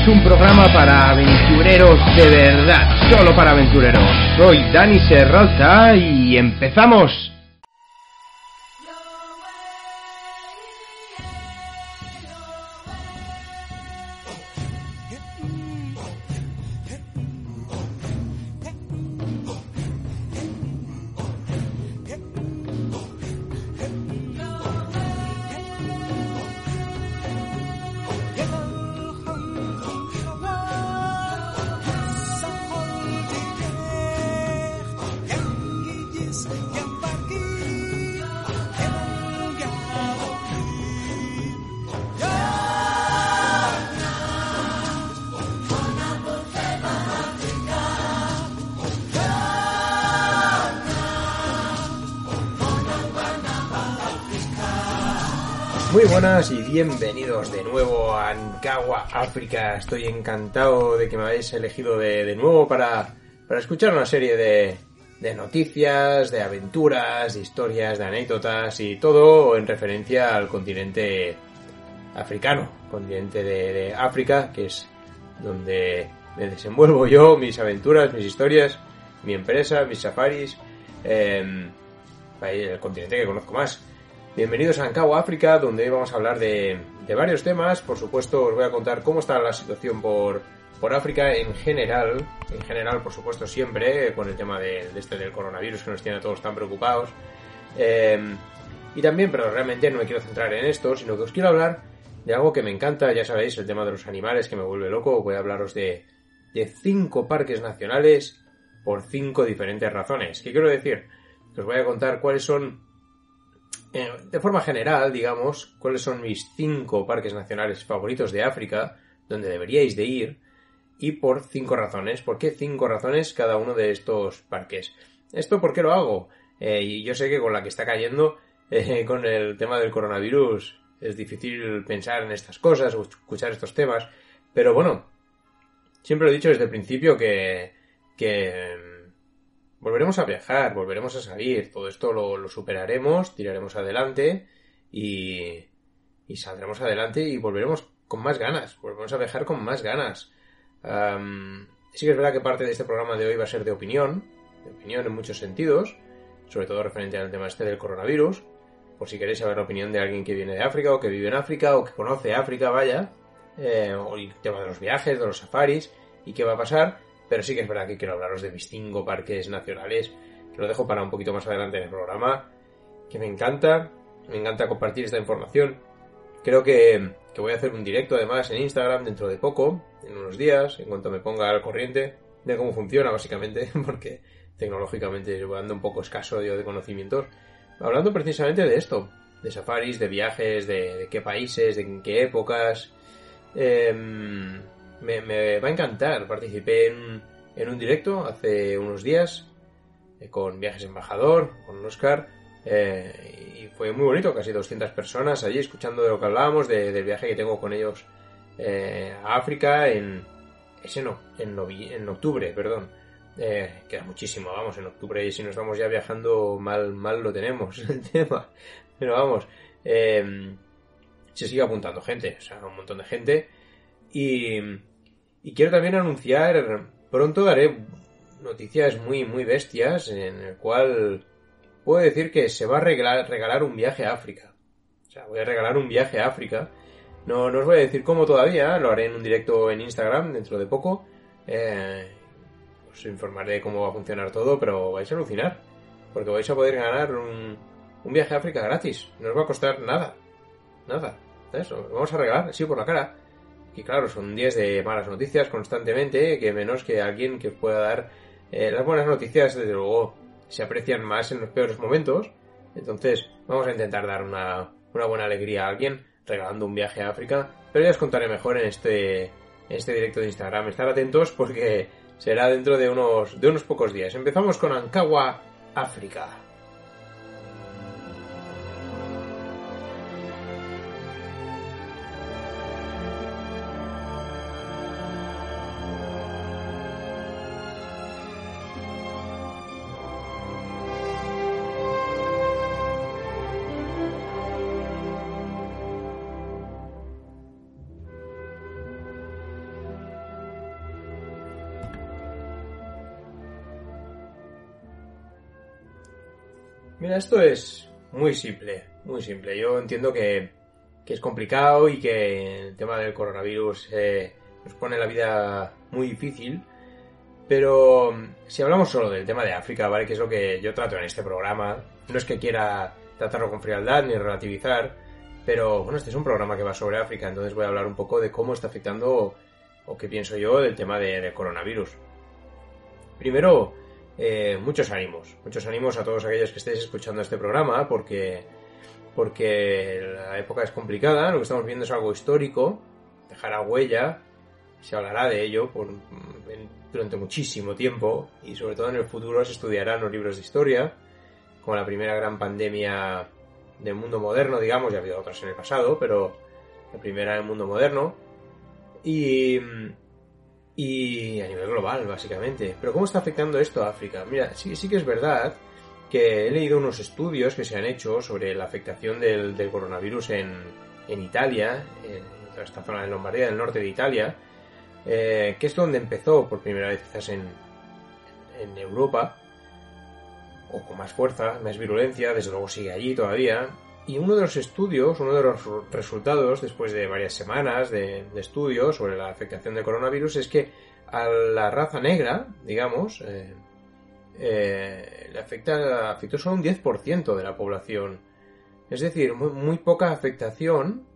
Es un programa para aventureros de verdad, solo para aventureros. Soy Dani Serralta y empezamos. Buenas y bienvenidos de nuevo a Ankawa, África. Estoy encantado de que me hayáis elegido de, de nuevo para, para escuchar una serie de, de noticias, de aventuras, de historias, de anécdotas y todo en referencia al continente africano, continente de, África, que es donde me desenvuelvo yo, mis aventuras, mis historias, mi empresa, mis safaris, eh, el continente que conozco más. Bienvenidos a Ancagua África, donde hoy vamos a hablar de, varios temas. Por supuesto, os voy a contar cómo está la situación por, África en general. En general, por supuesto, siempre, con el tema de, este del coronavirus que nos tiene a todos tan preocupados. Eh, y también, pero realmente no me quiero centrar en esto, sino que os quiero hablar de algo que me encanta, ya sabéis, el tema de los animales que me vuelve loco. Voy a hablaros de, de cinco parques nacionales por cinco diferentes razones. ¿Qué quiero decir? Os voy a contar cuáles son eh, de forma general, digamos, cuáles son mis cinco parques nacionales favoritos de África, donde deberíais de ir, y por cinco razones. ¿Por qué cinco razones cada uno de estos parques? ¿Esto por qué lo hago? Eh, y yo sé que con la que está cayendo, eh, con el tema del coronavirus, es difícil pensar en estas cosas o escuchar estos temas, pero bueno, siempre lo he dicho desde el principio que, que volveremos a viajar, volveremos a salir, todo esto lo, superaremos, tiraremos adelante y, saldremos adelante y volveremos con más ganas, volveremos a viajar con más ganas. sí que es verdad que parte de este programa de hoy va a ser de opinión, de opinión en muchos sentidos, sobre todo referente al tema este del coronavirus, por si queréis saber la opinión de alguien que viene de África o que vive en África o que conoce África, vaya, eh, o el tema de los viajes, de los safaris y qué va a pasar, pero sí que es verdad que quiero hablaros de mis cinco parques nacionales, que lo dejo para un poquito más adelante en el programa, que me encanta, me encanta compartir esta información. Creo que, que voy a hacer un directo además en Instagram dentro de poco, en unos días, en cuanto me ponga al corriente de cómo funciona básicamente, porque tecnológicamente voy dando un poco escaso yo de conocimientos, hablando precisamente de esto, de safaris, de viajes, de, qué países, de en qué épocas. Em, me, va a encantar. Participé en, en un directo hace unos días eh, con Viajes Embajador, con Oscar, eh, y fue muy bonito, casi 200 personas allí escuchando de lo que hablábamos, del viaje que tengo con ellos eh, a África en, ese no, en, en octubre, perdón. Eh, queda muchísimo, vamos, en octubre y si nos estamos ya viajando mal, mal lo tenemos el tema. Pero vamos, se sigue apuntando gente, o sea, un montón de gente. Y, y quiero también anunciar, pronto daré noticias muy, muy bestias en el cual puedo decir que se va a regalar, un viaje a África. O sea, voy a regalar un viaje a África. No, no os voy a decir cómo todavía, lo haré en un directo en Instagram dentro de poco. Eh, os informaré cómo va a funcionar todo, pero vais a alucinar. Porque vais a poder ganar un, un viaje a África gratis. No os va a costar nada. Nada. Eso, vamos a regalar así por la cara. Y claro, son días de malas noticias constantemente, que menos que alguien que pueda dar eh, las buenas noticias, desde luego, se aprecian más en los peores momentos. Entonces, vamos a intentar dar una, una buena alegría a alguien regalando un viaje a África. Pero ya os contaré mejor en este, este directo de Instagram. Estar atentos porque será dentro de unos, de unos pocos días. Empezamos con Ankawa, África. Mira, esto es muy simple, muy simple. Yo entiendo que, es complicado y que el tema del coronavirus eh, nos pone la vida muy difícil. Pero si hablamos solo del tema de África, ¿vale? Que es lo que yo trato en este programa. No es que quiera tratarlo con frialdad ni relativizar, pero bueno, este es un programa que va sobre África, entonces voy a hablar un poco de cómo está afectando o qué pienso yo del tema de, coronavirus. Primero, eh, muchos ánimos, muchos ánimos a todos aquellos que estéis escuchando este programa, porque, porque la época es complicada, lo que estamos viendo es algo histórico, dejará huella, se hablará de ello durante muchísimo tiempo, y sobre todo en el futuro se estudiarán los libros de historia, como la primera gran pandemia del mundo moderno, digamos, ya ha habido otras en el pasado, pero la primera en el mundo moderno. Y, y a nivel global, básicamente. Pero ¿cómo está afectando esto a África? Mira, sí, sí que es verdad que he leído unos estudios que se han hecho sobre la afectación del, coronavirus en, en, Italia, en esta zona de Lombardía, del norte de Italia, eh, que es donde empezó por primera vez quizás en, en Europa, o con más fuerza, más virulencia, desde luego sigue allí todavía, y uno de los estudios, uno de los resultados, después de varias semanas de, estudios sobre la afectación del coronavirus, es que a la raza negra, digamos, eh, eh, le afecta, afectó solo un 10% de la población. Es decir, muy, poca afectación,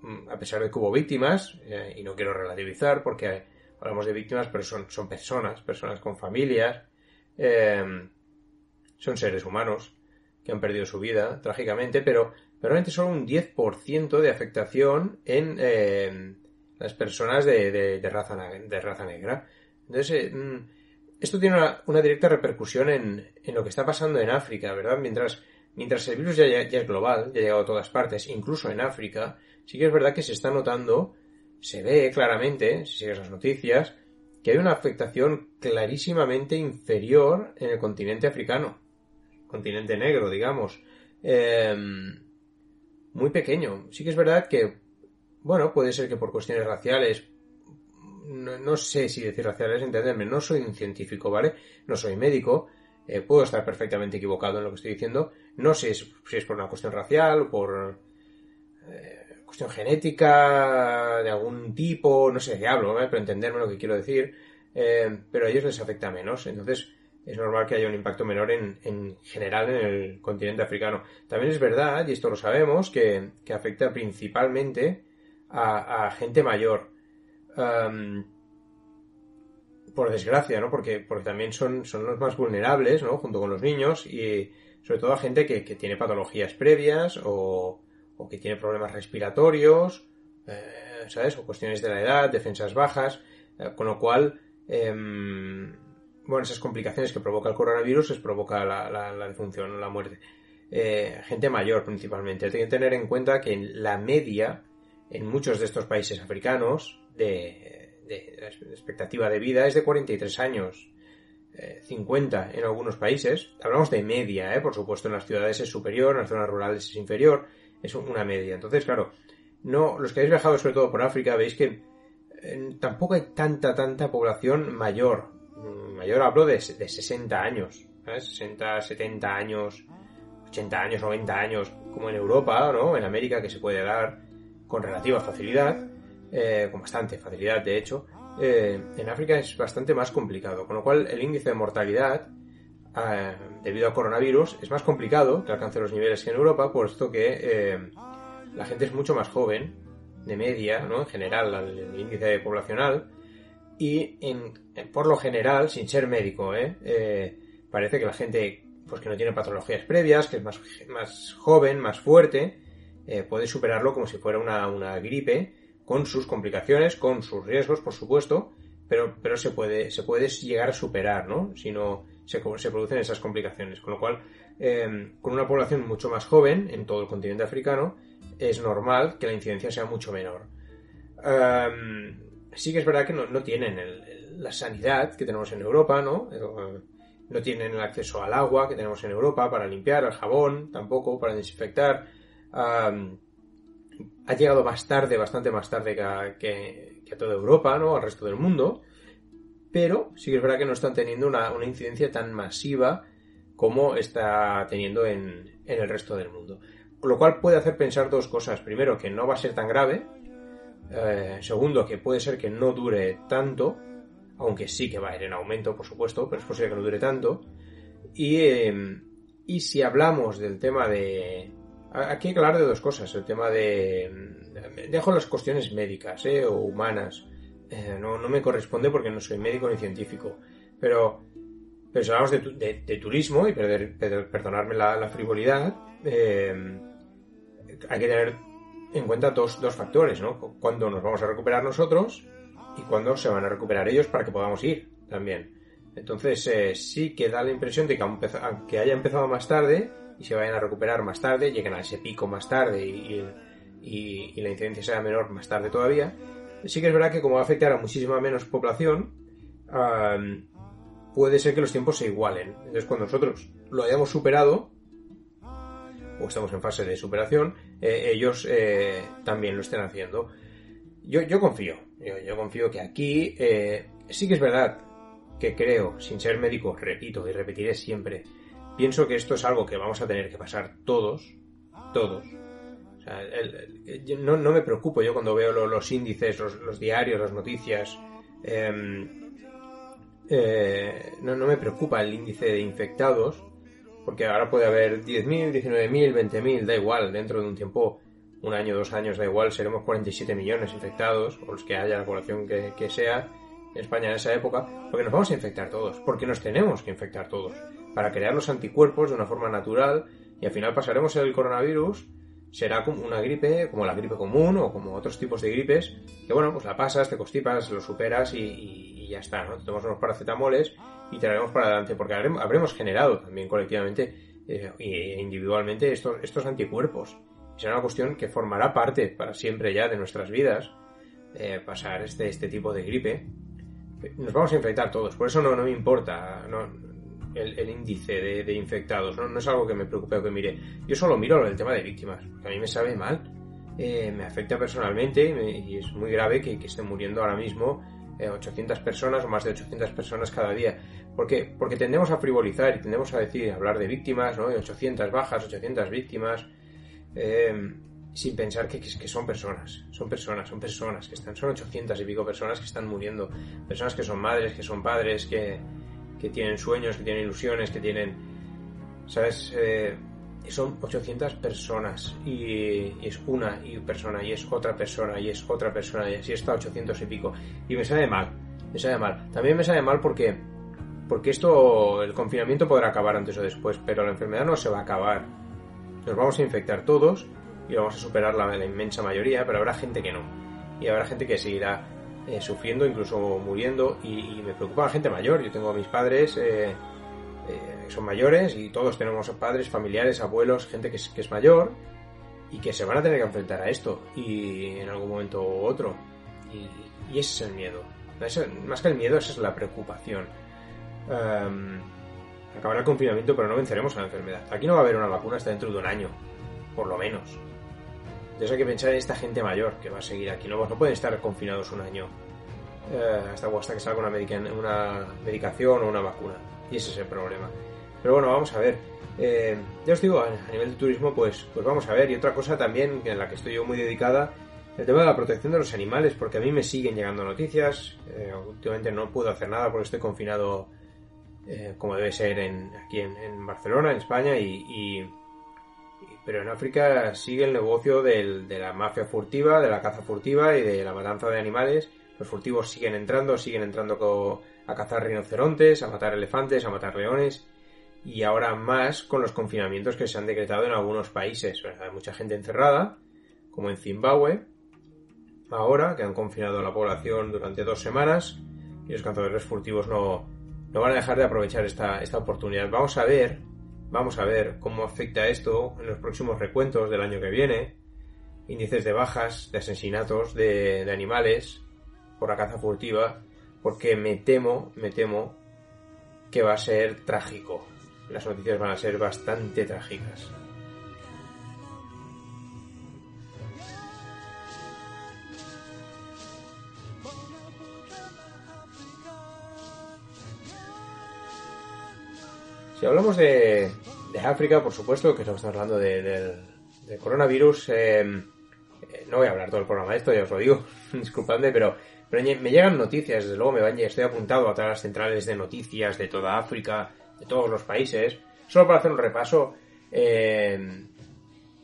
mm, a pesar de que hubo víctimas, eh, y no quiero relativizar porque hablamos de víctimas, pero son, son personas, personas con familias, son seres humanos que han perdido su vida, trágicamente, pero, realmente solo un 10% de afectación en eh, las personas de, raza, de raza negra. Entonces, eh, mm, esto tiene una, directa repercusión en, lo que está pasando en África, ¿verdad? Mientras, mientras el virus ya, ya, es global, ya ha llegado a todas partes, incluso en África, sí que es verdad que se está notando, se ve claramente, si sigues las noticias, que hay una afectación clarísimamente inferior en el continente africano, continente negro, digamos. Em, muy pequeño. Sí que es verdad que, bueno, puede ser que por cuestiones raciales, no, sé si decir raciales, entenderme, no soy un científico, ¿vale? No soy médico, eh, puedo estar perfectamente equivocado en lo que estoy diciendo, no sé si es por una cuestión racial por eh, cuestión genética de algún tipo, no sé qué hablo, pero entenderme lo que quiero decir, eh, pero a ellos les afecta menos, entonces es normal que haya un impacto menor en, en, general en el continente africano. También es verdad, y esto lo sabemos, que, afecta principalmente a, gente mayor. por desgracia, ¿no? Porque, porque también son, son los más vulnerables, ¿no? Junto con los niños y sobre todo a gente que, tiene patologías previas o, o, que tiene problemas respiratorios, eh, ¿sabes? O cuestiones de la edad, defensas bajas, eh, con lo cual em, bueno, esas complicaciones que provoca el coronavirus les provoca la, la, la defunción, la muerte. Eh, gente mayor principalmente. Hay que tener en cuenta que la media en muchos de estos países africanos de, de, expectativa de vida es de 43 años. 50 eh, en algunos países. Hablamos de media, ¿eh? por supuesto, en las ciudades es superior, en las zonas rurales es inferior, es una media. Entonces, claro, no, los que habéis viajado sobre todo por África veis que eh, tampoco hay tanta, tanta población mayor mayor hablo de, de 60 años, ¿sabes? 60, 70 años, 80 años, 90 años, como en Europa, ¿no? En América, que se puede dar con relativa facilidad, eh, con bastante facilidad, de hecho. Eh, en África es bastante más complicado, con lo cual el índice de mortalidad eh, debido al coronavirus es más complicado que alcance los niveles que en Europa, puesto que la gente es mucho más joven, de media, ¿no? En general, el índice poblacional, y en, por lo general, sin ser médico, ¿eh? ¿eh? parece que la gente pues que no tiene patologías previas, que es más, más joven, más fuerte, eh, puede superarlo como si fuera una, una, gripe, con sus complicaciones, con sus riesgos, por supuesto, pero, pero se, puede, se puede llegar a superar, ¿no? Si no se, producen esas complicaciones. Con lo cual, eh, con una población mucho más joven en todo el continente africano, es normal que la incidencia sea mucho menor. Em, sí que es verdad que no, no tienen la sanidad que tenemos en Europa, ¿no? Eh, no tienen el acceso al agua que tenemos en Europa para limpiar, al jabón tampoco, para desinfectar. ha llegado más tarde, bastante más tarde que a, toda Europa, ¿no? Al resto del mundo. Pero sí que es verdad que no están teniendo una, incidencia tan masiva como está teniendo en, en el resto del mundo. Lo cual puede hacer pensar dos cosas. Primero, que no va a ser tan grave, eh, segundo, que puede ser que no dure tanto, aunque sí que va a ir en aumento, por supuesto, pero es posible que no dure tanto. Y, em, y si hablamos del tema de... Aquí hay que hablar de dos cosas. El tema de... Dejo las cuestiones médicas eh, o humanas. Eh, no, no, me corresponde porque no soy médico ni científico. Pero, pero si hablamos de, de, turismo, y perder, perdonarme la, la frivolidad, em, hay que tener en cuenta dos, dos factores, ¿no? Cuándo nos vamos a recuperar nosotros y cuándo se van a recuperar ellos para que podamos ir también. Entonces eh, sí que da la impresión de que aunque haya empezado más tarde y se vayan a recuperar más tarde, lleguen a ese pico más tarde y, y, la incidencia sea menor más tarde todavía, sí que es verdad que como va a afectar a muchísima menos población, puede ser que los tiempos se igualen. Entonces cuando nosotros lo hayamos superado, o estamos en fase de superación, eh, ellos eh, también lo estén haciendo. Yo, yo confío, yo, confío que aquí eh, sí que es verdad que creo, sin ser médico, repito y repetiré siempre, pienso que esto es algo que vamos a tener que pasar todos, todos. no, me preocupo yo cuando veo los, índices, los, diarios, las noticias. Em, no, no me preocupa el índice de infectados, porque ahora puede haber 10.000, 19.000, 20.000, da igual, dentro de un tiempo, un año, dos años, da igual, seremos 47 millones infectados, o los que haya la población que, sea en España en esa época, porque nos vamos a infectar todos, porque nos tenemos que infectar todos, para crear los anticuerpos de una forma natural, y al final pasaremos el coronavirus, será como una gripe, como la gripe común, o como otros tipos de gripes, que bueno, pues la pasas, te constipas, lo superas y, ya está, ¿no? Te tomas unos paracetamoles y te haremos para adelante, porque habremos generado también colectivamente eh, e individualmente estos, estos anticuerpos. Será una cuestión que formará parte para siempre ya de nuestras vidas, eh, pasar este, este tipo de gripe. Nos vamos a infectar todos, por eso no, no me importa el, índice de, infectados, ¿no? es algo que me preocupe o que mire. Yo solo miro el tema de víctimas, que a mí me sabe mal, eh, me afecta personalmente y es muy grave que, que estén muriendo ahora mismo 800 personas o más de 800 personas cada día. Porque, porque tendemos a frivolizar y tendemos a decir, hablar de víctimas, ¿no? 800 bajas, 800 víctimas, eh, sin pensar que, que, son personas, son personas, son personas que están, son 800 y pico personas que están muriendo, personas que son madres, que son padres, que, que tienen sueños, que tienen ilusiones, que tienen, ¿sabes? Eh, son 800 personas y, es una y persona y es otra persona y es otra persona y así está 800 y pico. Y me sale mal me sale mal. También me sale mal porque porque esto el confinamiento podrá acabar antes o después pero la enfermedad no se va a acabar. Nos vamos a infectar todos y vamos a superar la, inmensa mayoría pero habrá gente que no. Y habrá gente que seguirá eh, sufriendo incluso muriendo y, me preocupa la gente mayor. Yo tengo a mis padres eh, eh, son mayores y todos tenemos padres, familiares, abuelos, gente que es, mayor y que se van a tener que enfrentar a esto y en algún momento u otro. Y, ese es el miedo. más que el miedo, esa es la preocupación. Um, acabará el confinamiento, pero no venceremos a la enfermedad. Aquí no va a haber una vacuna hasta dentro de un año, por lo menos. Entonces hay que pensar en esta gente mayor que va a seguir aquí. No, no pueden estar confinados un año eh, hasta, hasta que salga una medicación o una vacuna. Y ese es el problema. Pero bueno, vamos a ver. Eh, ya os digo, a nivel de turismo, pues, pues vamos a ver. Y otra cosa también en la que estoy yo muy dedicada, el tema de la protección de los animales, porque a mí me siguen llegando noticias. Eh, últimamente no puedo hacer nada porque estoy confinado eh, como debe ser en, aquí en, Barcelona, en España, y, pero en África sigue el negocio de la mafia furtiva, de la caza furtiva y de la matanza de animales. Los furtivos siguen entrando, siguen entrando a cazar rinocerontes, a matar elefantes, a matar leones y ahora más con los confinamientos que se han decretado en algunos países. Hay mucha gente encerrada, como en Zimbabue, ahora que han confinado a la población durante dos semanas y los cazadores furtivos no, no van a dejar de aprovechar esta, esta oportunidad. Vamos a ver, vamos a ver cómo afecta esto en los próximos recuentos del año que viene. Índices de bajas, de asesinatos de, de animales por la caza furtiva porque me temo, me temo que va a ser trágico. Las noticias van a ser bastante trágicas. Si hablamos de, África, por supuesto, que estamos hablando de, del coronavirus, eh, eh, no voy a hablar todo el programa de esto, ya os lo digo, disculpadme, pero pero me llegan noticias, desde luego me van, estoy apuntado a todas las centrales de noticias de toda África, de todos los países, solo para hacer un repaso, eh,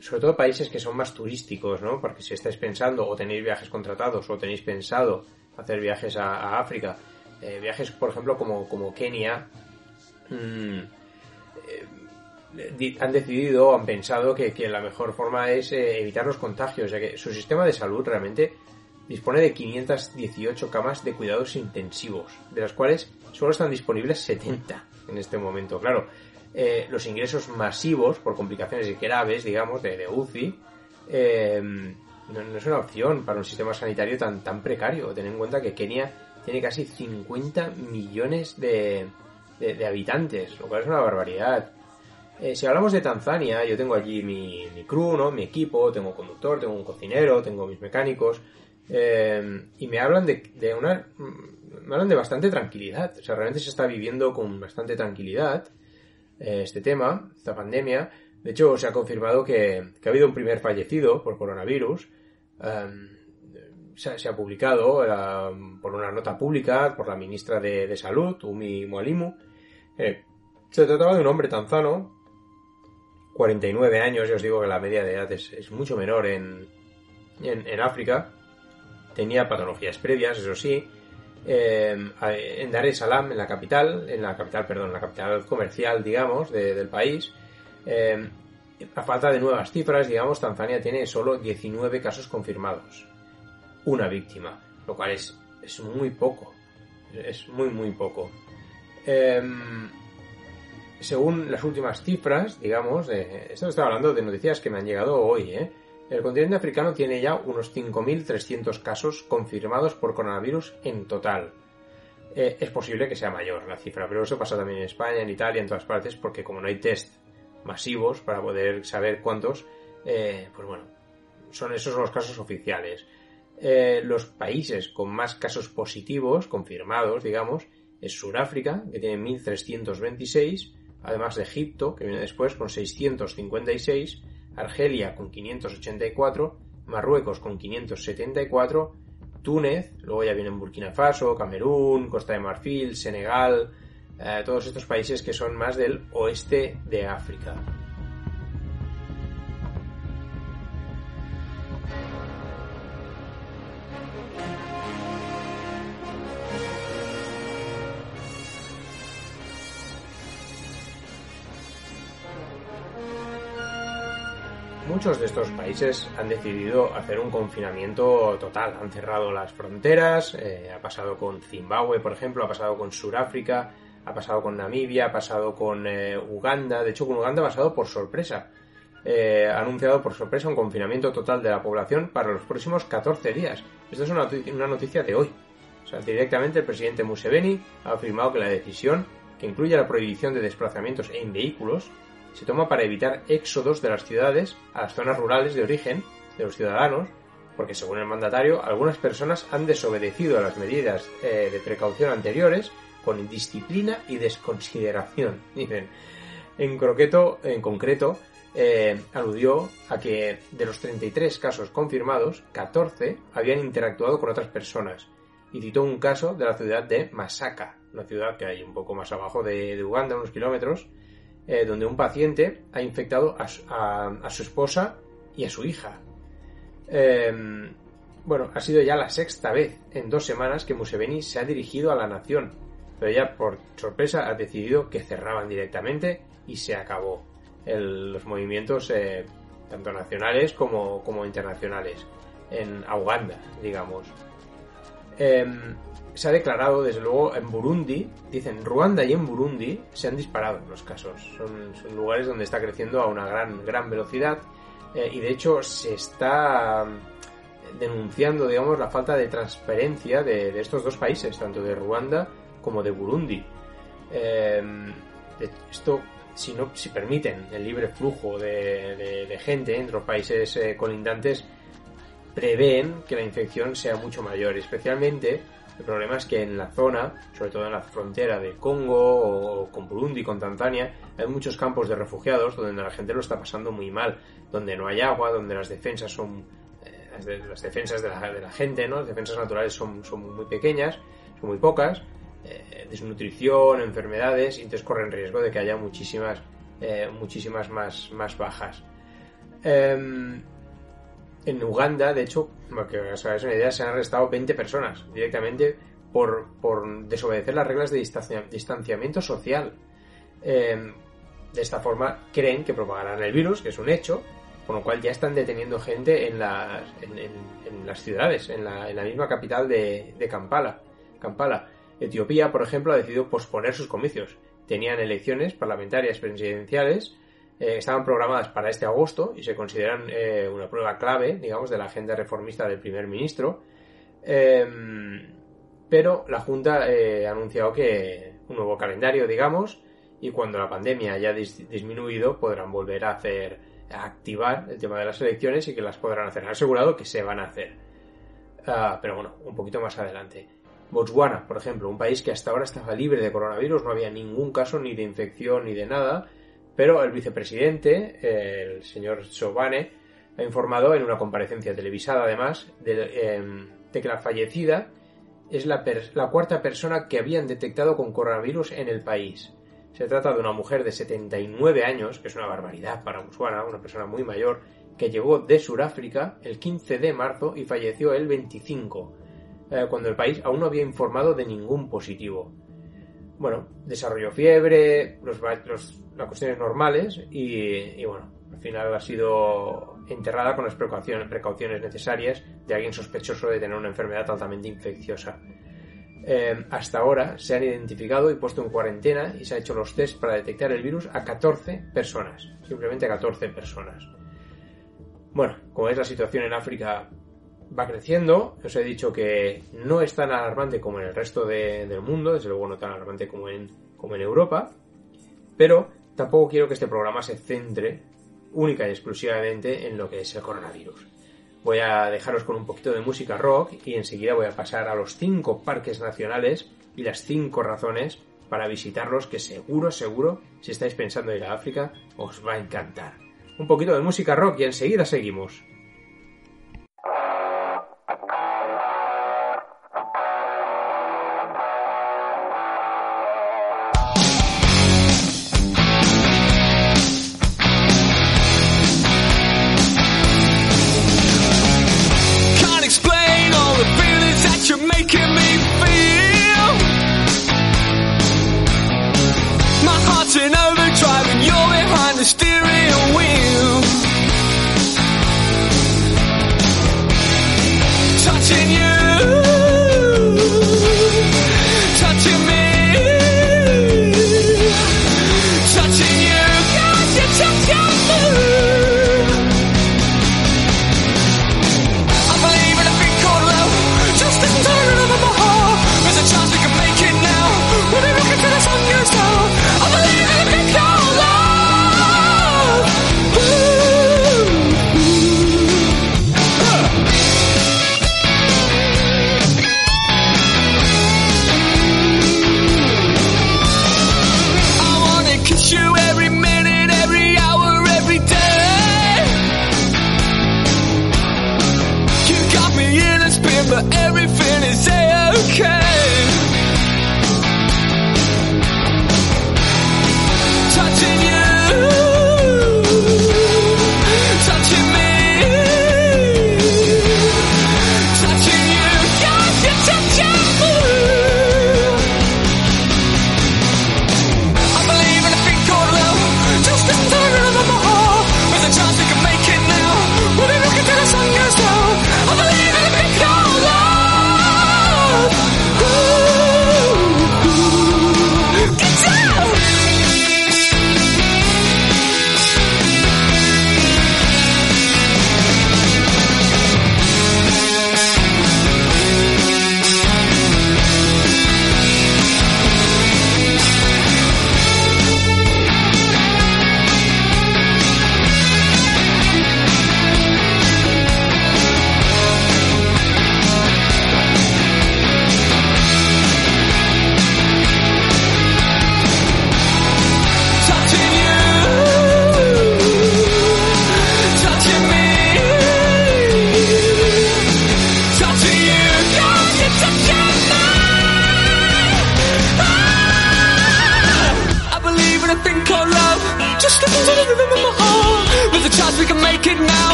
sobre todo países que son más turísticos, ¿no? Porque si estáis pensando o tenéis viajes contratados o tenéis pensado hacer viajes a, África, eh, viajes por ejemplo como, como Kenia, mm, eh, han decidido, han pensado que, que la mejor forma es evitar los contagios, ya que su sistema de salud realmente dispone de 518 camas de cuidados intensivos, de las cuales solo están disponibles 70 en este momento. Claro, eh, los ingresos masivos por complicaciones graves, digamos, de, UCI, eh, no, es una opción para un sistema sanitario tan, tan precario. Ten en cuenta que Kenia tiene casi 50 millones de, de, habitantes, lo cual es una barbaridad. Eh, si hablamos de Tanzania, yo tengo allí mi, mi crew, ¿no? mi equipo, tengo conductor, tengo un cocinero, tengo mis mecánicos, eh, y me hablan de, de, una. Hablan de bastante tranquilidad. O sea, realmente se está viviendo con bastante tranquilidad eh, este tema, esta pandemia. De hecho, se ha confirmado que, que ha habido un primer fallecido por coronavirus. Em, se, ha publicado por una nota pública por la ministra de, Salud, Umi Mwalimu. Eh, se trataba de un hombre tanzano, 49 años, ya os digo que la media de edad es, mucho menor en, en, en África tenía patologías previas, eso sí. Eh, en Dar es Salaam, en la capital, en la capital, perdón, en la capital comercial, digamos, del país, eh, a falta de nuevas cifras, digamos, Tanzania tiene solo 19 casos confirmados. Una víctima, lo cual es, es muy poco. Es muy, muy poco. Eh, según las últimas cifras, digamos, esto estaba hablando de noticias que me han llegado hoy, ¿eh? El continente africano tiene ya unos 5.300 casos confirmados por coronavirus en total. Eh, es posible que sea mayor la cifra, pero eso pasa también en España, en Italia, en todas partes, porque como no hay test masivos para poder saber cuántos, eh, pues bueno, son esos los casos oficiales. Eh, los países con más casos positivos, confirmados, digamos, es Sudáfrica, que tiene 1.326, además de Egipto, que viene después con 656, Argelia con 584, Marruecos con 574, Túnez, luego ya vienen Burkina Faso, Camerún, Costa de Marfil, Senegal, eh, todos estos países que son más del oeste de África. Muchos de estos países han decidido hacer un confinamiento total, han cerrado las fronteras, eh, ha pasado con Zimbabue, por ejemplo, ha pasado con Sudáfrica, ha pasado con Namibia, ha pasado con eh, Uganda, de hecho con Uganda ha pasado por sorpresa. Eh, ha anunciado por sorpresa un confinamiento total de la población para los próximos 14 días. Esto es una, una noticia de hoy. O sea, directamente el presidente Museveni ha afirmado que la decisión, que incluye la prohibición de desplazamientos en vehículos, se toma para evitar éxodos de las ciudades a las zonas rurales de origen de los ciudadanos, porque según el mandatario, algunas personas han desobedecido a las medidas eh, de precaución anteriores con indisciplina y desconsideración. En, croqueto, en concreto, eh, aludió a que de los 33 casos confirmados, 14 habían interactuado con otras personas y citó un caso de la ciudad de Masaka, una ciudad que hay un poco más abajo de Uganda, unos kilómetros, eh, donde un paciente ha infectado a su, esposa y a su hija. Em, bueno, ha sido ya la sexta vez en dos semanas que Museveni se ha dirigido a la nación, pero ya por sorpresa ha decidido que cerraban directamente y se acabó los movimientos eh, tanto nacionales como, como internacionales en Uganda, digamos. Em, se ha declarado, desde luego, en Burundi, dicen Ruanda y en Burundi se han disparado los casos. Son, lugares donde está creciendo a una gran, gran velocidad eh, y de hecho se está mm, denunciando, digamos, la falta de transparencia de, estos dos países, tanto de Ruanda como de Burundi. Em, esto, si, no, si permiten el libre flujo de, gente entre los países eh, colindantes, prevén que la infección sea mucho mayor, especialmente el problema es que en la zona, sobre todo en la frontera de Congo o con Burundi, con Tanzania, hay muchos campos de refugiados donde la gente lo está pasando muy mal, donde no hay agua, donde las defensas son eh, las defensas de la, gente, ¿no? Las defensas naturales son, son muy pequeñas, son muy pocas, eh, desnutrición, enfermedades, y entonces corren riesgo de que haya muchísimas, eh, muchísimas más, más bajas. En Uganda, de hecho, para que os hagáis una idea, se han arrestado 20 personas directamente por, desobedecer las reglas de distanciamiento social. Em, de esta forma creen que propagarán el virus, que es un hecho, con lo cual ya están deteniendo gente en las, en, las ciudades, en la, misma capital de, de Kampala. Kampala. Etiopía, por ejemplo, ha decidido posponer sus comicios. Tenían elecciones parlamentarias presidenciales eh, estaban programadas para este agosto y se consideran eh, una prueba clave, digamos, de la agenda reformista del primer ministro. Em, pero la Junta eh, ha anunciado que un nuevo calendario, digamos, y cuando la pandemia haya disminuido podrán volver a hacer, a activar el tema de las elecciones y que las podrán hacer. Han asegurado que se van a hacer. Ah, pero bueno, un poquito más adelante. Botswana, por ejemplo, un país que hasta ahora estaba libre de coronavirus, no había ningún caso ni de infección ni de nada, pero el vicepresidente, el señor Sobane, ha informado en una comparecencia televisada, además, de, em, que la fallecida es la, la, cuarta persona que habían detectado con coronavirus en el país. Se trata de una mujer de 79 años, que es una barbaridad para Botswana, una persona muy mayor, que llegó de Sudáfrica el 15 de marzo y falleció el 25, eh, cuando el país aún no había informado de ningún positivo bueno, desarrolló fiebre, los, las cuestiones normales y, bueno, al final ha sido enterrada con las precauciones, precauciones necesarias de alguien sospechoso de tener una enfermedad altamente infecciosa. eh, hasta ahora se han identificado y puesto en cuarentena y se ha hecho los test para detectar el virus a 14 personas. Simplemente a 14 personas. Bueno, como es la situación en África va creciendo, os he dicho que no es tan alarmante como en el resto de- del mundo, desde luego no tan alarmante como en, Europa, pero tampoco quiero que este programa se centre única y exclusivamente en lo que es el coronavirus. Voy a dejaros con un poquito de música rock y enseguida voy a pasar a los cinco parques nacionales y las cinco razones para visitarlos que seguro, seguro, si estáis pensando en ir a África, os va a encantar. Un poquito de música rock y enseguida seguimos.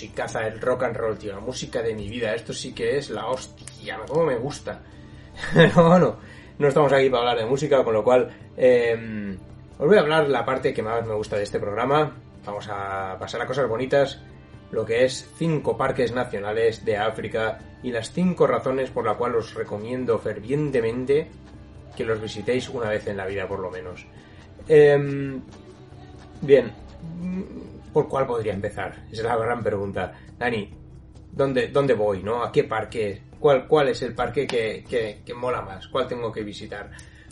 Musicaza el rock and roll, tío, la música de mi vida, esto sí que es la hostia, cómo me gusta. Pero bueno, no estamos aquí para hablar de música, con lo cual eh, os voy a hablar la parte que más me gusta de este programa. Vamos a pasar a cosas bonitas lo que es cinco parques nacionales de África y las cinco razones por las cuales os recomiendo fervientemente que los visitéis una vez en la vida por lo menos. Em, bien, ¿por cuál podría empezar? Esa es la gran pregunta. Dani, ¿dónde, dónde voy? ¿no? ¿A qué parque? ¿Cuál, cuál es el parque que, que, mola más? ¿Cuál tengo que visitar?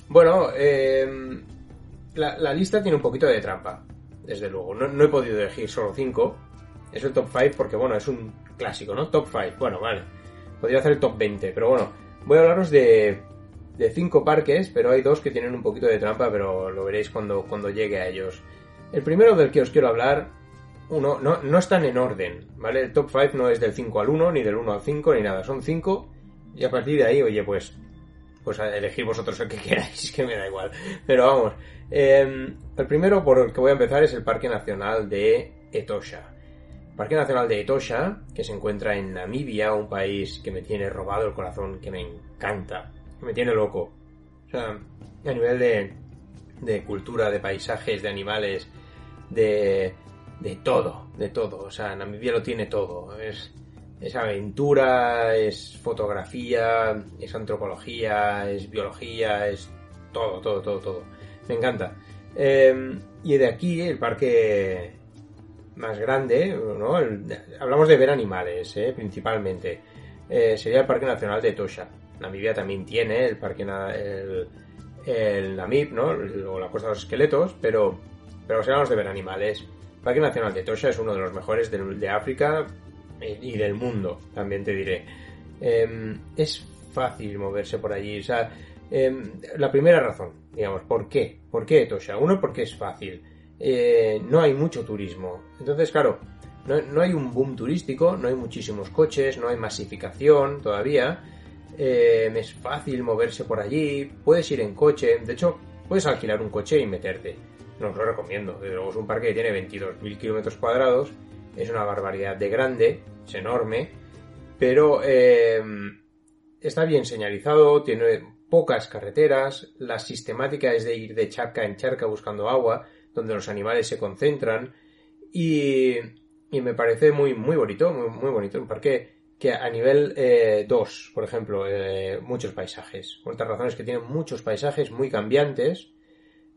Bueno, em, la, lista tiene un poquito de trampa, desde luego. No, no he podido elegir solo 5. Es el top 5 porque, bueno, es un clásico, ¿no? Top 5. Bueno, vale. Podría hacer el top 20, pero bueno. Voy a hablaros de, de 5 parques, pero hay dos que tienen un poquito de trampa, pero lo veréis cuando, cuando llegue a ellos. El primero del que os quiero hablar, uno, no, no están en orden, ¿vale? El top 5 no es del 5 al 1, ni del 1 al 5, ni nada. Son 5 y a partir de ahí, oye, pues pues elegir vosotros el que queráis, que me da igual. Pero vamos, eh, el primero por el que voy a empezar es el Parque Nacional de Etosha. Parque Nacional de Etosha, que se encuentra en Namibia, un país que me tiene robado el corazón, que me encanta, que me tiene loco. O sea, a nivel de, de cultura, de paisajes, de animales, de, de todo, de todo. O sea, Namibia lo tiene todo. Es, es aventura, es fotografía, es antropología, es biología, es todo, todo, todo, todo. Me encanta. Eh, y de aquí, el parque más grande, ¿no? El- hablamos de ver animales, ¿eh? principalmente. Eh, sería el Parque Nacional de Etosha. Namibia también tiene el Parque Na- el, el Namib, ¿no? O la Costa de los Esqueletos, pero, pero si hablamos de ver animales, Parque Nacional de Etosha es uno de los mejores de, África eh, y del mundo, también te diré. Eh, es fácil moverse por allí, o sea, eh, la primera razón, digamos, ¿por qué? ¿Por qué Etosha? Uno, porque es fácil. Eh, no hay mucho turismo. Entonces, claro, no, no hay un boom turístico, no hay muchísimos coches, no hay masificación todavía. Eh, es fácil moverse por allí, puedes ir en coche, de hecho, puedes alquilar un coche y meterte. No os lo recomiendo, desde luego es un parque que tiene 22.000 kilómetros cuadrados, es una barbaridad de grande, es enorme, pero eh, está bien señalizado, tiene pocas carreteras, la sistemática es de ir de charca en charca buscando agua, donde los animales se concentran. Y, y me parece muy, muy bonito, muy, muy bonito, un parque que a nivel 2, por ejemplo, eh, muchos paisajes. Por otras razones que tiene muchos paisajes muy cambiantes,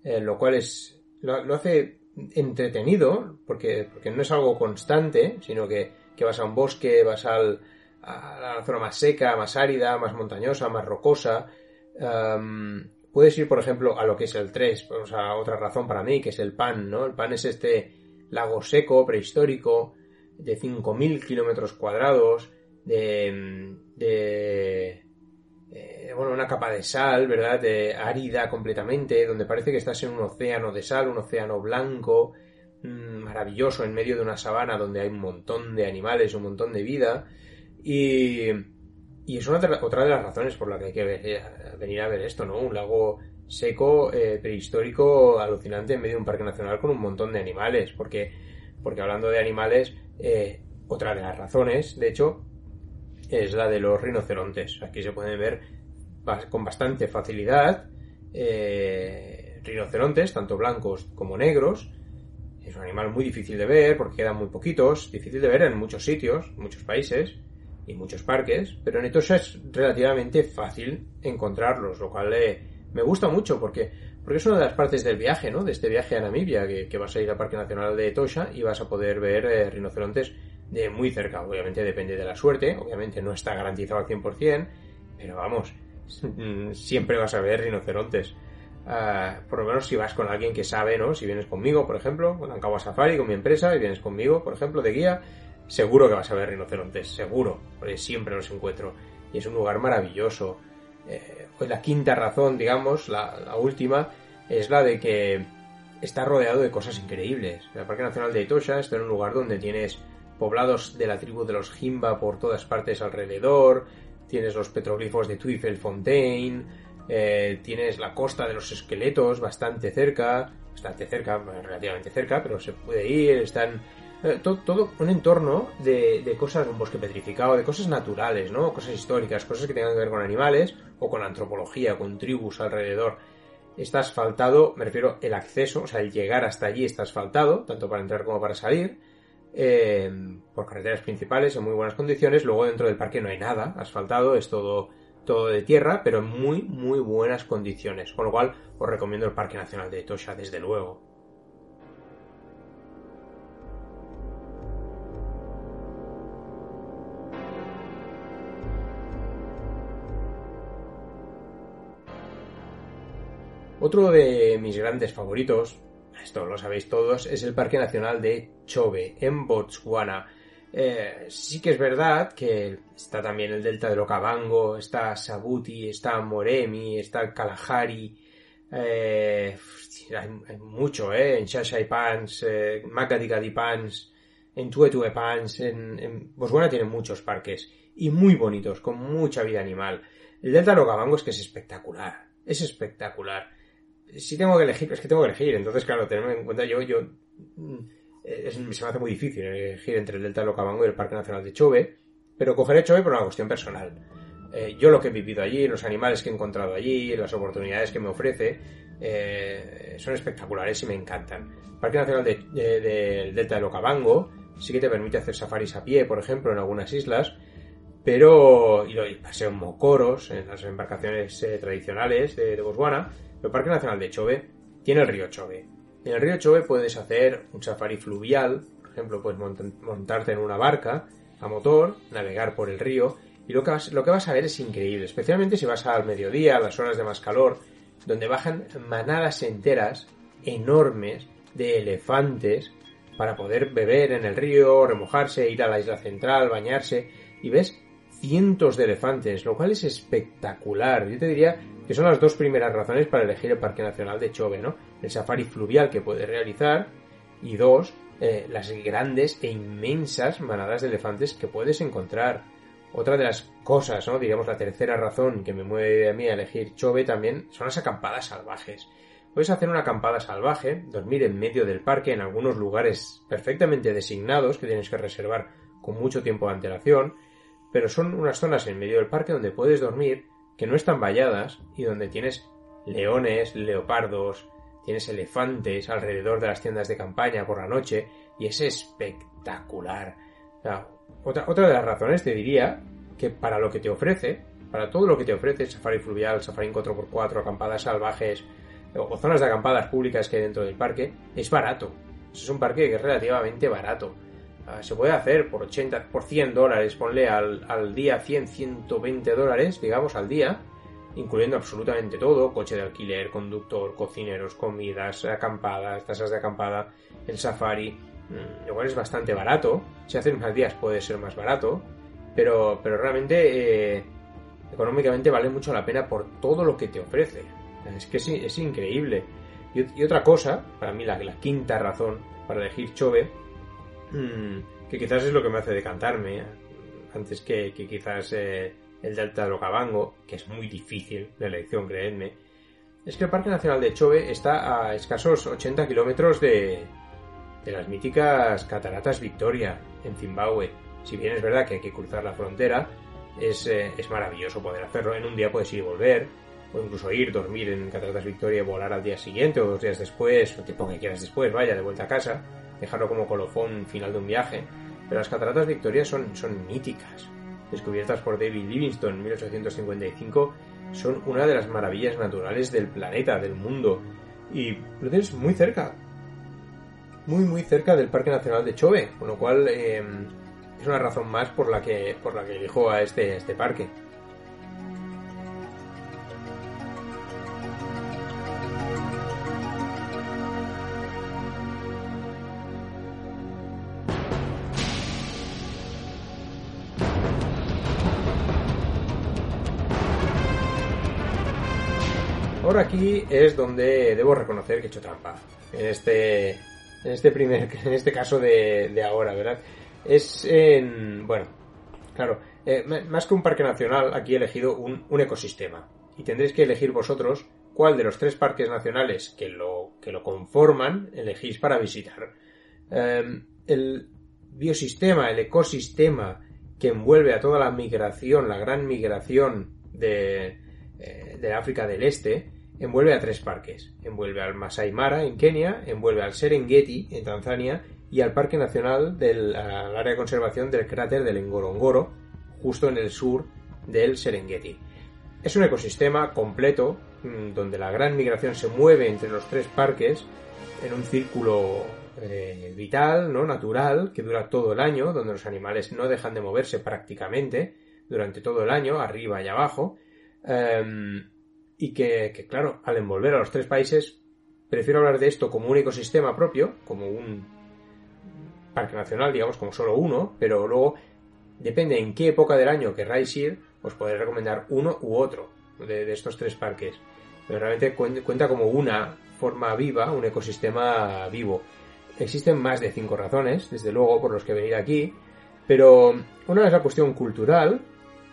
eh, lo cual es lo, lo hace entretenido, porque, porque no es algo constante, sino que, que vas a un bosque, vas al, a la zona más seca, más árida, más montañosa, más rocosa. Puedes ir, por ejemplo, a lo que es el 3, o sea, otra razón para mí, que es el Pan, ¿no? El Pan es este lago seco, prehistórico, de 5.000 kilómetros cuadrados, de, de eh, bueno, una capa de sal, ¿verdad? De árida completamente, donde parece que estás en un océano de sal, un océano blanco, mm, maravilloso, en medio de una sabana donde hay un montón de animales, un montón de vida. Y, y es una otra de las razones por la que hay que eh, venir a ver esto, ¿no? Un lago seco, eh, prehistórico, alucinante en medio de un parque nacional con un montón de animales. Porque, porque hablando de animales, otra de las razones, de hecho, es la de los rinocerontes. Aquí se pueden ver con bastante facilidad eh, rinocerontes, tanto blancos como negros. Es un animal muy difícil de ver porque quedan muy poquitos, difícil de ver en muchos sitios, muchos países y muchos parques, pero en Etosha es relativamente fácil encontrarlos, lo cual eh, me gusta mucho porque, porque es una de las partes del viaje, ¿no? De este viaje a Namibia, que, que vas a ir al Parque Nacional de Etosha y vas a poder ver eh, rinocerontes de muy cerca. Obviamente depende de la suerte, obviamente no está garantizado al 100%, pero vamos, siempre vas a ver rinocerontes. Ah, por lo menos si vas con alguien que sabe, ¿no? Si vienes conmigo, por ejemplo, con Ankawa Safari, con mi empresa, y vienes conmigo, por ejemplo, de guía, seguro que vas a ver rinocerontes, seguro, porque siempre los encuentro. Y es un lugar maravilloso. Eh, la quinta razón, digamos, la, la última, es la de que está rodeado de cosas increíbles. El Parque Nacional de Etosha está en un lugar donde tienes poblados de la tribu de los Jimba por todas partes alrededor, tienes los petroglifos de Tweefelfontein, eh, tienes la costa de los esqueletos bastante cerca, bastante cerca, relativamente cerca, pero se puede ir, están eh, to- todo, un entorno de, de cosas, un bosque petrificado, de cosas naturales, ¿no? Cosas históricas, cosas que tengan que ver con animales o con antropología, con tribus alrededor. Está asfaltado, me refiero el acceso, o sea, el llegar hasta allí está asfaltado, tanto para entrar como para salir. Eh, por carreteras principales en muy buenas condiciones. Luego dentro del parque no hay nada asfaltado, es todo, todo de tierra, pero en muy, muy buenas condiciones. Con lo cual os recomiendo el Parque Nacional de Etosha, desde luego. Otro de mis grandes favoritos, esto lo sabéis todos, es el Parque Nacional de Chobe, en Botswana. Eh, sí que es verdad que está también el delta del Okavango, está Sabuti, está Moremi, está Kalahari, eh, hay, mucho, ¿eh? En Shashai Pans, eh, Makadikadi Pans, en Tuetue Pans, en, en Botswana tienen muchos parques y muy bonitos, con mucha vida animal. El delta del Okavango es que es espectacular, es espectacular si tengo que elegir, es que tengo que elegir. Entonces, claro, tenedme en cuenta, yo, yo, mm, es- se me hace muy difícil elegir entre el Delta del Okavango y el Parque Nacional de Chobe, pero cogeré Chobe por una cuestión personal. Eh, yo lo que he vivido allí, los animales que he encontrado allí, las oportunidades que me ofrece, eh, son espectaculares y me encantan. El Parque Nacional de- de- del Delta del Okavango sí que te permite hacer safaris a pie, por ejemplo, en algunas islas, pero y, lo- paseo en mocoros, en las embarcaciones eh, tradicionales de, de Botswana. El Parque Nacional de Chobe tiene el río Chobe. En el río Chobe puedes hacer un safari fluvial, por ejemplo, puedes mont- montarte en una barca a motor, navegar por el río, y lo que, vas, lo que vas a ver es increíble, especialmente si vas al mediodía, a las horas de más calor, donde bajan manadas enteras, enormes, de elefantes, para poder beber en el río, remojarse, ir a la isla central, bañarse, y ves cientos de elefantes, lo cual es espectacular. Yo te diría que son las dos primeras razones para elegir el Parque Nacional de Chobe, ¿no? El safari fluvial que puedes realizar y dos, eh, las grandes e inmensas manadas de elefantes que puedes encontrar. Otra de las cosas, ¿no? Digamos la tercera razón que me mueve a mí a elegir Chobe también son las acampadas salvajes. Puedes hacer una acampada salvaje, dormir en medio del parque en algunos lugares perfectamente designados que tienes que reservar con mucho tiempo de antelación, pero son unas zonas en medio del parque donde puedes dormir que no están valladas y donde tienes leones, leopardos, tienes elefantes alrededor de las tiendas de campaña por la noche y es espectacular. Otra, otra de las razones te diría que para lo que te ofrece, para todo lo que te ofrece, safari fluvial, safari en 4x4, acampadas salvajes o zonas de acampadas públicas que hay dentro del parque, es barato. Es un parque que es relativamente barato. Ah, se puede hacer por 80, por 100 dólares, ponle al, al día 100, 120 dólares, digamos, al día, incluyendo absolutamente todo, coche de alquiler, conductor, cocineros, comidas, acampadas, tasas de acampada, el safari, mm, igual es bastante barato, si haces más días puede ser más barato, pero, pero realmente eh, económicamente vale mucho la pena por todo lo que te ofrece. Es que es, es increíble. Y, otra cosa, para mí la, la quinta razón para elegir Chobe, mm, que quizás es lo que me hace decantarme, eh, antes que, que quizás eh, el Delta del Okavango, que es muy difícil la elección, creedme, es que el Parque Nacional de Chobe está a escasos 80 kilómetros de, de las míticas Cataratas Victoria, en Zimbabue. Si bien es verdad que hay que cruzar la frontera, es, eh, es maravilloso poder hacerlo. En un día puedes ir y volver, o incluso ir, dormir en Cataratas Victoria volar al día siguiente o dos días después, o tiempo que quieras después, vaya, de vuelta a casa, dejarlo como colofón final de un viaje. Pero las Cataratas Victoria son, son míticas. Descubiertas por David Livingstone en 1855, son una de las maravillas naturales del planeta, del mundo. Y lo muy cerca. Muy, muy cerca del Parque Nacional de Chobe, con lo cual eh, es una razón más por la que, por la que elijo a este, a este parque. Ahora aquí es donde debo reconocer que he hecho trampa. En este, en este primer, en este caso de, de ahora, ¿verdad? Es en, bueno, claro, eh, más que un parque nacional, aquí he elegido un, un ecosistema. Y tendréis que elegir vosotros cuál de los tres parques nacionales que lo, que lo conforman elegís para visitar. Eh, el biosistema, el ecosistema que envuelve a toda la migración, la gran migración de, eh, de África del Este, envuelve a tres parques. Envuelve al Masai Mara en Kenia, envuelve al Serengeti en Tanzania y al Parque Nacional del área de conservación del cráter del Ngorongoro, justo en el sur del Serengeti. Es un ecosistema completo mm, donde la gran migración se mueve entre los tres parques en un círculo eh, vital, ¿no? natural, que dura todo el año, donde los animales no dejan de moverse prácticamente durante todo el año, arriba y abajo, em, y que, claro, al envolver a los tres países, prefiero hablar de esto como un ecosistema propio, como un parque nacional, digamos, como solo uno, pero luego depende en qué época del año querráis ir, os podré recomendar uno u otro de, de estos tres parques. Pero realmente cuen- cuenta como una forma viva, un ecosistema vivo. Existen más de cinco razones, desde luego, por los que venir aquí, pero una es la cuestión cultural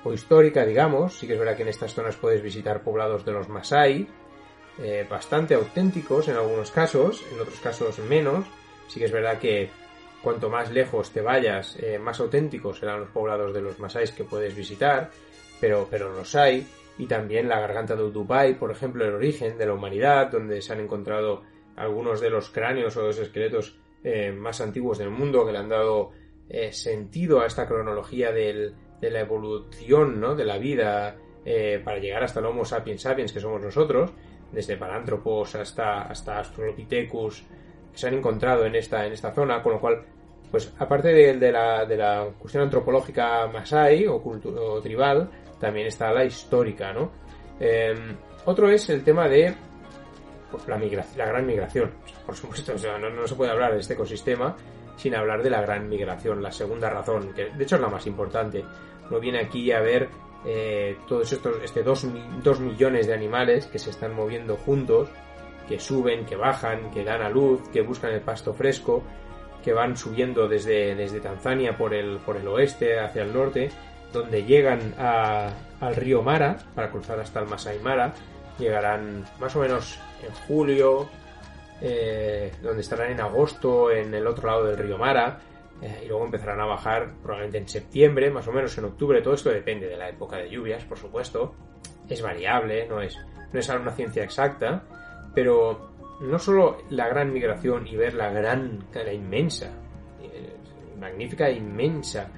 o histórica, digamos. Sí que es verdad que en estas zonas puedes visitar poblados de los Masai, eh, bastante auténticos en algunos casos, en otros casos menos. Sí que es verdad que cuanto más lejos te vayas, eh, más auténticos serán los poblados de los Masai que puedes visitar, pero, pero los hay. Y también la garganta de Dubai, por ejemplo, el origen de la humanidad, donde se han encontrado algunos de los cráneos o los esqueletos eh, más antiguos del mundo que le han dado eh, sentido a esta cronología del- de la evolución ¿no? de la vida eh, para llegar hasta el Homo sapiens sapiens que somos nosotros, desde Parántropos hasta, hasta Australopithecus, que se han encontrado en esta, en esta zona, con lo cual, pues aparte de, de la, de la cuestión antropológica masai o, o tribal, también está la histórica, ¿no? Eh, otro es el tema de pues, la, migra- la gran migración. Por supuesto, no, no se puede hablar de este ecosistema sin hablar de la gran migración, la segunda razón, que de hecho es la más importante. Uno viene aquí a ver eh, todos estos, este dos, dos millones de animales que se están moviendo juntos, que suben, que bajan, que dan a luz, que buscan el pasto fresco, que van subiendo desde, desde Tanzania por el, por el oeste hacia el norte, donde llegan a- al río Mara para cruzar hasta el Masai Mara. Llegarán más o menos en julio, eh, donde estarán en agosto en el otro lado del río Mara, eh, y luego empezarán a bajar probablemente en septiembre, más o menos en octubre. Todo esto depende de la época de lluvias, por supuesto. Es variable, no es, no es una ciencia exacta, pero no solo la gran migración y ver la gran, la inmensa, eh, magnífica e inmensa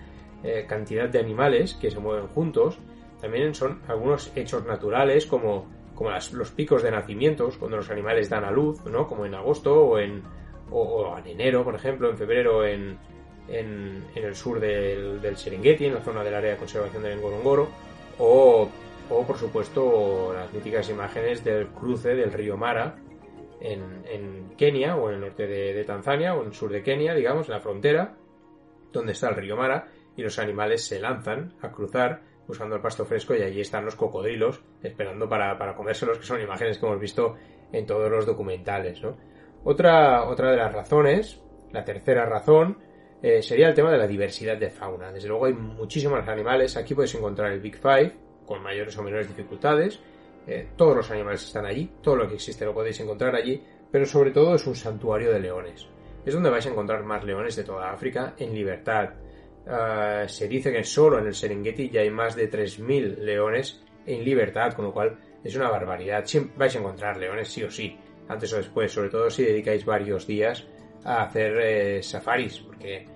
cantidad de animales que se mueven juntos, también son algunos hechos naturales como, como las- los picos de nacimientos, cuando los animales dan a luz, ¿no? como en agosto o en, o, en enero, por ejemplo, en febrero en, en, en el sur del, del Serengeti, en la zona del área de conservación del Ngorongoro, o, o por supuesto las míticas imágenes del cruce del río Mara en, en Kenia o en el norte de, de Tanzania o en el sur de Kenia, digamos, en la frontera, donde está el río Mara, y los animales se lanzan a cruzar buscando el pasto fresco y allí están los cocodrilos esperando para, para comérselos, que son imágenes que hemos visto en todos los documentales. ¿no? Otra, otra de las razones, la tercera razón, eh, sería el tema de la diversidad de fauna. Desde luego hay muchísimos animales, aquí puedes encontrar el Big Five, con mayores o menores dificultades, eh, todos los animales están allí, todo lo que existe lo podéis encontrar allí, pero sobre todo es un santuario de leones. Es donde vais a encontrar más leones de toda África en libertad. Uh, se dice que solo en el Serengeti ya hay más de 3.000 leones en libertad, con lo cual es una barbaridad. Siempre vais a encontrar leones sí o sí, antes o después, sobre todo si dedicáis varios días a hacer eh, safaris, porque,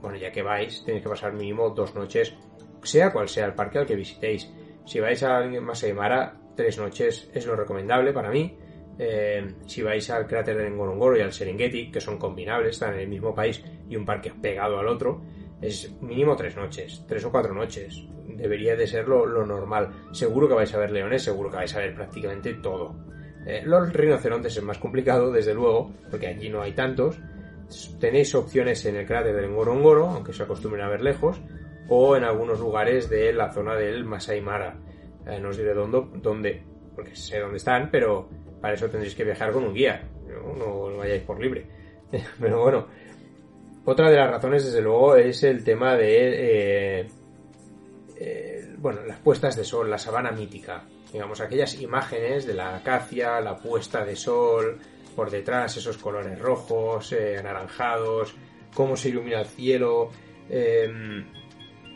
bueno, ya que vais, tenéis que pasar mínimo dos noches, sea cual sea el parque al que visitéis. Si vais a Masai Mara, tres noches es lo recomendable para mí. Eh, si vais al cráter de Ngorongoro y al Serengeti, que son combinables, están en el mismo país y un parque pegado al otro, es mínimo tres noches, tres o cuatro noches. Debería de ser lo, normal. Seguro que vais a ver leones, seguro que vais a ver prácticamente todo. Eh, los rinocerontes es más complicado, desde luego, porque allí no hay tantos. Tenéis opciones en el cráter del Ngorongoro, aunque se acostumbren a ver lejos, o en algunos lugares de la zona del Masai Mara. Eh, no os diré dónde, dónde, porque sé dónde están, pero para eso tendréis que viajar con un guía, no, no, no vayáis por libre. pero bueno, otra de las razones, desde luego, es el tema de, eh, eh, bueno, las puestas de sol, la sabana mítica. Digamos, aquellas imágenes de la acacia, la puesta de sol, por detrás esos colores rojos, eh, anaranjados, cómo se ilumina el cielo, eh,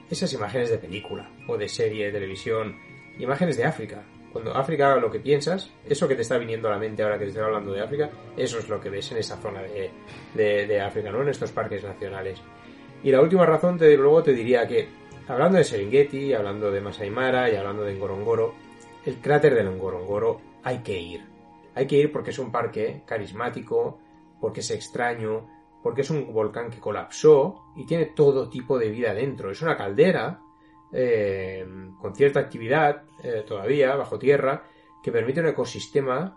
esas imágenes de película o de serie de televisión, imágenes de África. África, lo que piensas, eso que te está viniendo a la mente ahora que te estoy hablando de África, eso es lo que ves en esa zona de, de- de África, ¿no? En estos parques nacionales. Y la última razón, te, luego te diría que, hablando de Serengeti, hablando de Masai Mara y hablando de Ngorongoro, el cráter del Ngorongoro hay que ir. Hay que ir porque es un parque carismático, porque es extraño, porque es un volcán que colapsó y tiene todo tipo de vida dentro. Es una caldera eh, con cierta actividad eh, todavía bajo tierra que permite un ecosistema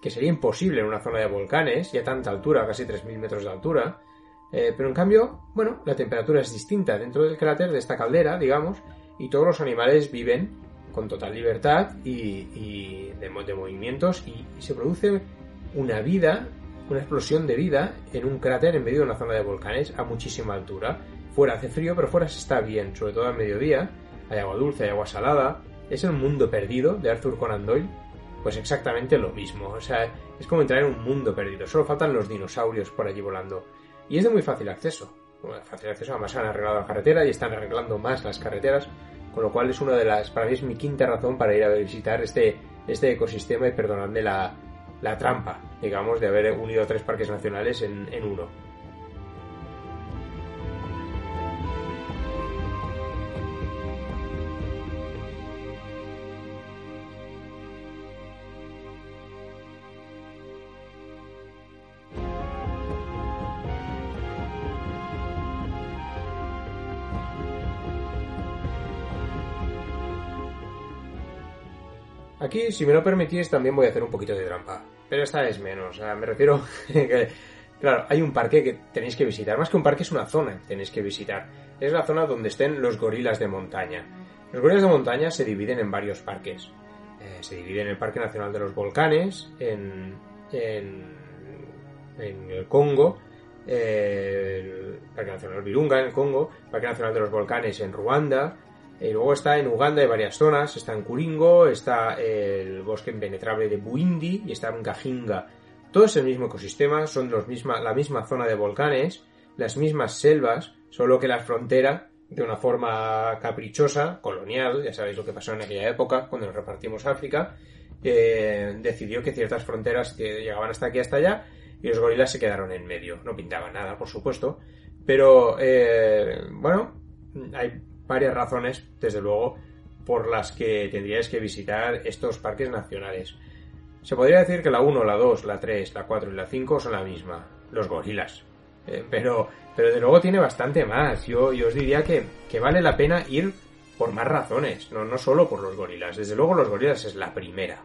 que sería imposible en una zona de volcanes y a tanta altura, casi 3.000 metros de altura. Eh, pero en cambio, bueno, la temperatura es distinta dentro del cráter de esta caldera, digamos, y todos los animales viven con total libertad y, y de, de movimientos y se produce una vida, una explosión de vida en un cráter en medio de una zona de volcanes a muchísima altura. Fuera hace frío, pero fuera se está bien, sobre todo al mediodía. Hay agua dulce, hay agua salada. Es el mundo perdido de Arthur Conan Doyle. Pues exactamente lo mismo. O sea, es como entrar en un mundo perdido. Solo faltan los dinosaurios por allí volando. Y es de muy fácil acceso. Bueno, fácil acceso, además han arreglado la carretera y están arreglando más las carreteras. Con lo cual es una de las, para mí es mi quinta razón para ir a visitar este, este ecosistema y perdonadme la, la trampa, digamos, de haber unido tres parques nacionales en, en uno. Aquí, si me lo permitís, también voy a hacer un poquito de trampa. Pero esta es menos. O sea, me refiero claro, hay un parque que tenéis que visitar. Más que un parque, es una zona que tenéis que visitar. Es la zona donde estén los gorilas de montaña. Los gorilas de montaña se dividen en varios parques. Eh, se divide en el Parque Nacional de los Volcanes, en, en, en el Congo, eh, el Parque Nacional Virunga en el Congo, Parque Nacional de los Volcanes en Ruanda, y luego está en Uganda hay varias zonas, está en Kuringo, está el bosque impenetrable de Buindi y está en Gajinga. Todo es el mismo ecosistema, son los misma, la misma zona de volcanes, las mismas selvas, solo que la frontera, de una forma caprichosa, colonial, ya sabéis lo que pasó en aquella época, cuando nos repartimos África, eh, decidió que ciertas fronteras que llegaban hasta aquí hasta allá y los gorilas se quedaron en medio. No pintaban nada, por supuesto, pero eh, bueno, hay varias razones, desde luego, por las que tendríais que visitar estos parques nacionales. Se podría decir que la 1, la 2, la 3, la 4 y la 5 son la misma, los gorilas. Eh, pero, pero de luego tiene bastante más. Yo, yo os diría que, que vale la pena ir por más razones, no, no solo por los gorilas. Desde luego los gorilas es la primera.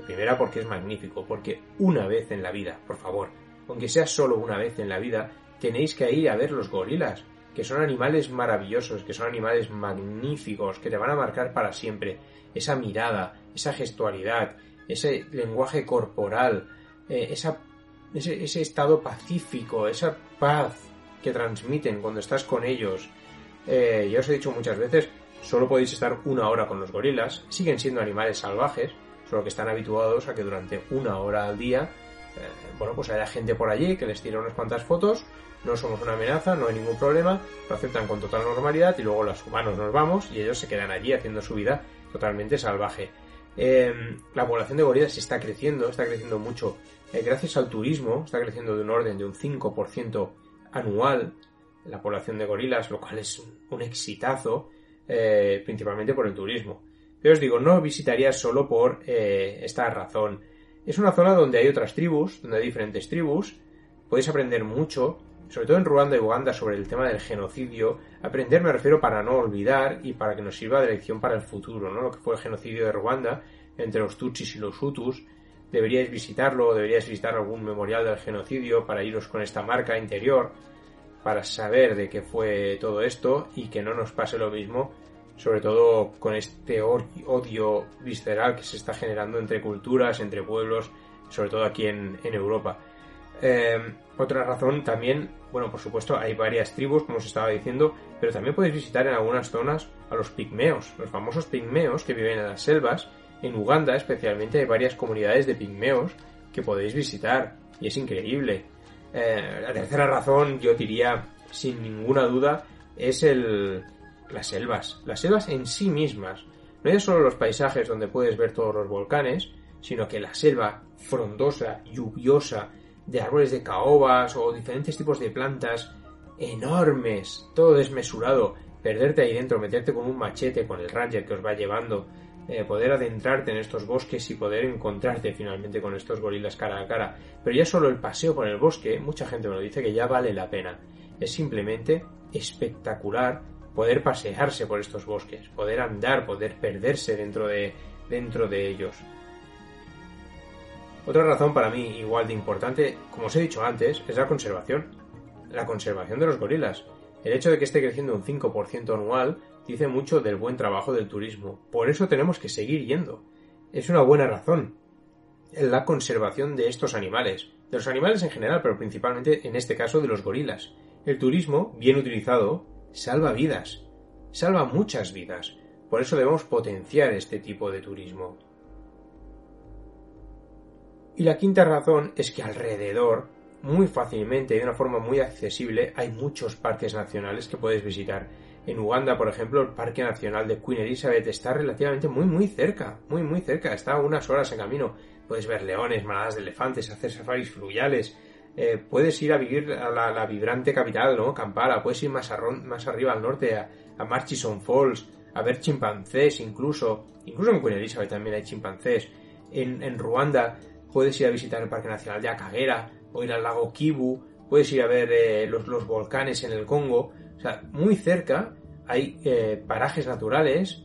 La primera porque es magnífico, porque una vez en la vida, por favor, aunque sea solo una vez en la vida, tenéis que ir a ver los gorilas, que son animales maravillosos, que son animales magníficos, que te van a marcar para siempre. Esa mirada, esa gestualidad, ese lenguaje corporal, eh, ese, ese estado pacífico, esa paz que transmiten cuando estás con ellos. Eh, ya os he dicho muchas veces, solo podéis estar una hora con los gorilas, siguen siendo animales salvajes, solo que están habituados a que durante una hora al día, eh, bueno, pues haya gente por allí que les tira unas cuantas fotos, no somos una amenaza, no hay ningún problema, lo aceptan con total normalidad y luego los humanos nos vamos y ellos se quedan allí haciendo su vida totalmente salvaje. Eh, la población de gorilas está creciendo, está creciendo mucho eh, gracias al turismo, está creciendo de un orden de un 5% anual la población de gorilas, lo cual es un, un exitazo, eh, principalmente por el turismo. Pero os digo, no visitaría solo por eh, esta razón. Es una zona donde hay otras tribus, donde hay diferentes tribus, podéis aprender mucho, sobre todo en Ruanda y Uganda, sobre el tema del genocidio. Aprender me refiero para no olvidar y para que nos sirva de lección para el futuro, ¿no? Lo que fue el genocidio de Ruanda entre los Tutsis y los Hutus. Deberíais visitarlo, deberíais visitar algún memorial del genocidio para iros con esta marca interior, para saber de qué fue todo esto y que no nos pase lo mismo, sobre todo con este odio visceral que se está generando entre culturas, entre pueblos, sobre todo aquí en, Europa. Eh, otra razón también, bueno, por supuesto, hay varias tribus, como os estaba diciendo, pero también podéis visitar en algunas zonas a los pigmeos, los famosos pigmeos que viven en las selvas. En Uganda, especialmente, hay varias comunidades de pigmeos que podéis visitar y es increíble. Eh, la tercera razón, yo diría, sin ninguna duda, es el las selvas. Las selvas en sí mismas. no ya solo los paisajes donde puedes ver todos los volcanes, sino que la selva frondosa, lluviosa, de árboles de caobas o diferentes tipos de plantas enormes, todo desmesurado, perderte ahí dentro, meterte con un machete, con el ranger que os va llevando, eh, poder adentrarte en estos bosques y poder encontrarte finalmente con estos gorilas cara a cara. Pero ya solo el paseo por el bosque, mucha gente me lo dice que ya vale la pena. Es simplemente espectacular poder pasearse por estos bosques, poder andar, poder perderse dentro de, dentro de ellos. Otra razón para mí igual de importante, como os he dicho antes, es la conservación. La conservación de los gorilas. El hecho de que esté creciendo un 5% anual dice mucho del buen trabajo del turismo. Por eso tenemos que seguir yendo. Es una buena razón. La conservación de estos animales. De los animales en general, pero principalmente en este caso de los gorilas. El turismo, bien utilizado, salva vidas. Salva muchas vidas. Por eso debemos potenciar este tipo de turismo. Y la quinta razón es que alrededor, muy fácilmente y de una forma muy accesible, hay muchos parques nacionales que puedes visitar. En Uganda, por ejemplo, el Parque Nacional de Queen Elizabeth está relativamente muy muy cerca, muy muy cerca, está unas horas en camino. Puedes ver leones, manadas de elefantes, hacer safaris fluviales, eh, puedes ir a vivir a la, vibrante capital, ¿no? Kampala, puedes ir más, más arriba al norte a, a Murchison Falls, a ver chimpancés incluso, incluso en Queen Elizabeth también hay chimpancés. En, en Ruanda puedes ir a visitar el Parque Nacional de Akagera, o ir al lago Kivu, puedes ir a ver eh, los, volcanes en el Congo, o sea, muy cerca hay eh, parajes naturales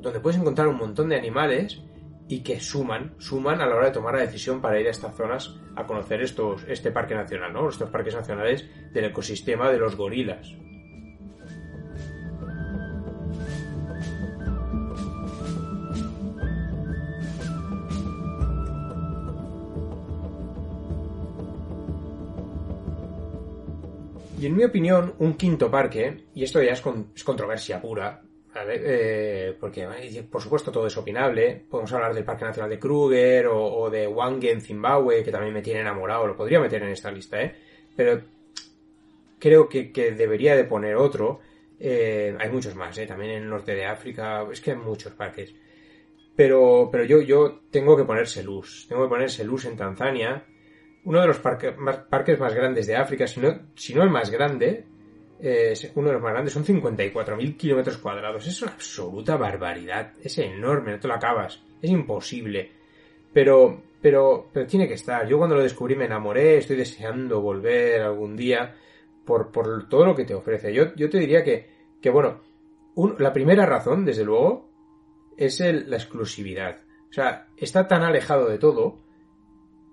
donde puedes encontrar un montón de animales y que suman, suman a la hora de tomar la decisión para ir a estas zonas a conocer estos, este parque nacional, ¿no? Estos parques nacionales del ecosistema de los gorilas. Y en mi opinión, un quinto parque, y esto ya es, con, es controversia pura. Eh, porque por supuesto todo es opinable, podemos hablar del Parque Nacional de Kruger o, de Wange en Zimbabue, que también me tiene enamorado, lo podría meter en esta lista, ¿eh? Pero creo que, debería de poner otro. Eh, hay muchos más, ¿eh? También en el norte de África, es que hay muchos parques. Pero, pero yo, yo tengo que poner Selous, tengo que poner Selous en Tanzania, uno de los parque, más, parques más grandes de África, si no, el más grande, uno de los más grandes, son 54.000 kilómetros cuadrados. Es una absoluta barbaridad. Es enorme, no te lo acabas. Es imposible. Pero, pero, pero tiene que estar. Yo cuando lo descubrí me enamoré, estoy deseando volver algún día por, por todo lo que te ofrece. Yo, yo te diría que, que bueno, la primera razón, desde luego, es el, la exclusividad. O sea, está tan alejado de todo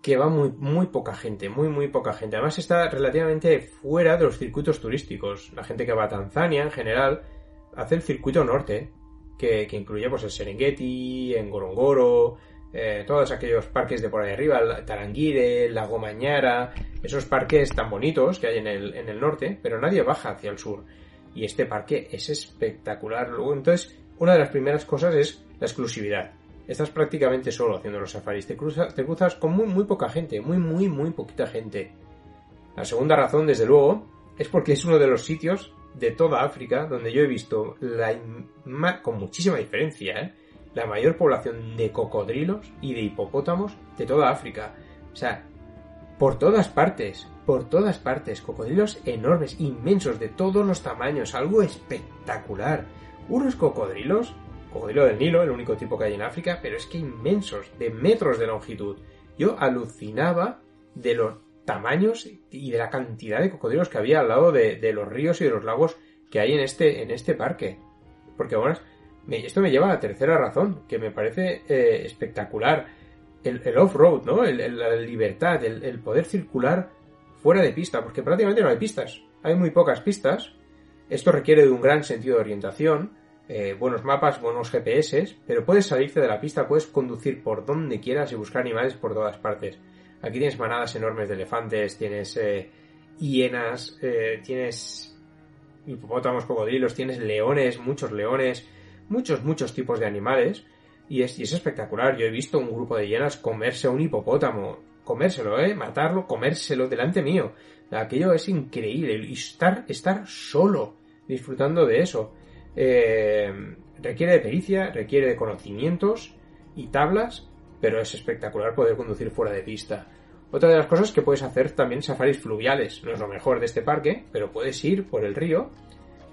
que va muy, muy poca gente, muy, muy poca gente. Además está relativamente fuera de los circuitos turísticos. La gente que va a Tanzania, en general, hace el circuito norte, que, que incluye pues el Serengeti, Ngorongoro, eh, todos aquellos parques de por ahí arriba, el Tarangire, el Lago Mañara, esos parques tan bonitos que hay en el, en el norte, pero nadie baja hacia el sur. Y este parque es espectacular. Luego, entonces, una de las primeras cosas es la exclusividad estás prácticamente solo haciendo los safaris. Te cruzas, te cruzas con muy, muy poca gente, muy, muy, muy poquita gente. La segunda razón, desde luego, es porque es uno de los sitios de toda África donde yo he visto con muchísima diferencia, ¿eh? la mayor población de cocodrilos y de hipopótamos de toda África. O sea, por todas partes, por todas partes, cocodrilos enormes, inmensos, de todos los tamaños, algo espectacular. Unos cocodrilos cocodrilo del Nilo, el único tipo que hay en África, pero es que inmensos, de metros de longitud. Yo alucinaba de los tamaños y de la cantidad de cocodrilos que había al lado de, los ríos y de los lagos que hay en este, en este parque. Porque bueno, esto me lleva a la tercera razón, que me parece eh, espectacular. El, off-road, ¿no? La libertad, el poder circular fuera de pista, porque prácticamente no hay pistas. Hay muy pocas pistas. Esto requiere de un gran sentido de orientación, eh, buenos mapas, buenos GPS, pero puedes salirte de la pista, puedes conducir por donde quieras y buscar animales por todas partes. Aquí tienes manadas enormes de elefantes, tienes eh, hienas, eh, tienes hipopótamos, cocodrilos, tienes leones, muchos leones, muchos, muchos tipos de animales. Y es, y es espectacular. Yo he visto un grupo de hienas comerse a un hipopótamo. Comérselo, ¿eh? Matarlo, comérselo delante mío. Aquello es increíble. Y estar, estar solo disfrutando de eso. Eh, requiere de pericia, requiere de conocimientos y tablas, pero es espectacular poder conducir fuera de pista. Otra de las cosas que puedes hacer también safaris fluviales. No es lo mejor de este parque, pero puedes ir por el río